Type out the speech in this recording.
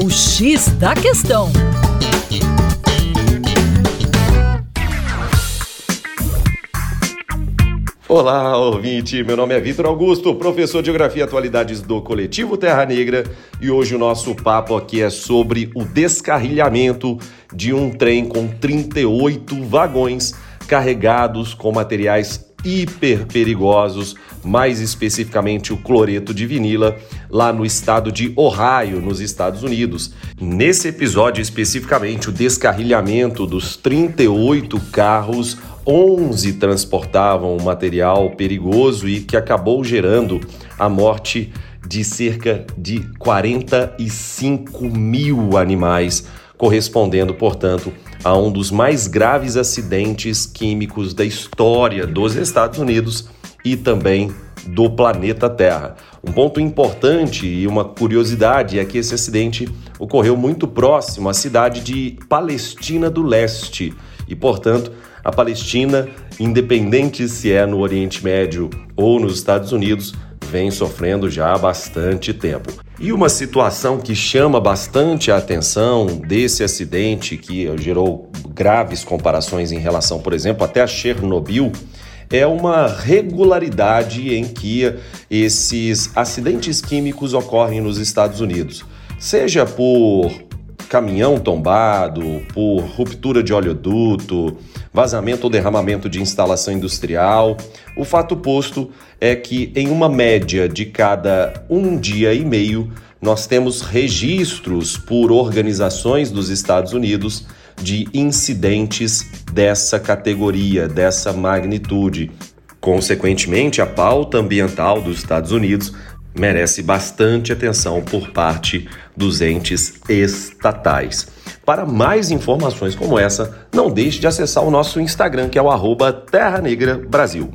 O X da Questão. Olá, ouvinte. Meu nome é Vitor Augusto, professor de Geografia e Atualidades do Coletivo Terra Negra, e hoje o nosso papo aqui é sobre o descarrilhamento de um trem com 38 vagões carregados com materiais hiper perigosos, mais especificamente o cloreto de vinila, lá no estado de Ohio, nos Estados Unidos. Nesse episódio especificamente, o descarrilhamento dos 38 carros 11 transportavam material perigoso e que acabou gerando a morte de cerca de 45 mil animais, correspondendo, portanto, a um dos mais graves acidentes químicos da história dos Estados Unidos e também do planeta Terra. Um ponto importante e uma curiosidade é que esse acidente ocorreu muito próximo à cidade de Palestina do Leste e, portanto, a Palestina, independente se é no Oriente Médio ou nos Estados Unidos, vem sofrendo já há bastante tempo. E uma situação que chama bastante a atenção desse acidente, que gerou graves comparações em relação, por exemplo, até a Chernobyl, é uma regularidade em que esses acidentes químicos ocorrem nos Estados Unidos. Seja por caminhão tombado, por ruptura de oleoduto, vazamento ou derramamento de instalação industrial. O fato posto é que, em uma média de cada um dia e meio, nós temos registros por organizações dos Estados Unidos de incidentes dessa categoria, dessa magnitude. Consequentemente, a pauta ambiental dos Estados Unidos merece bastante atenção por parte dos entes estatais. Para mais informações como essa, não deixe de acessar o nosso Instagram, que é o arroba Terra Negra Brasil.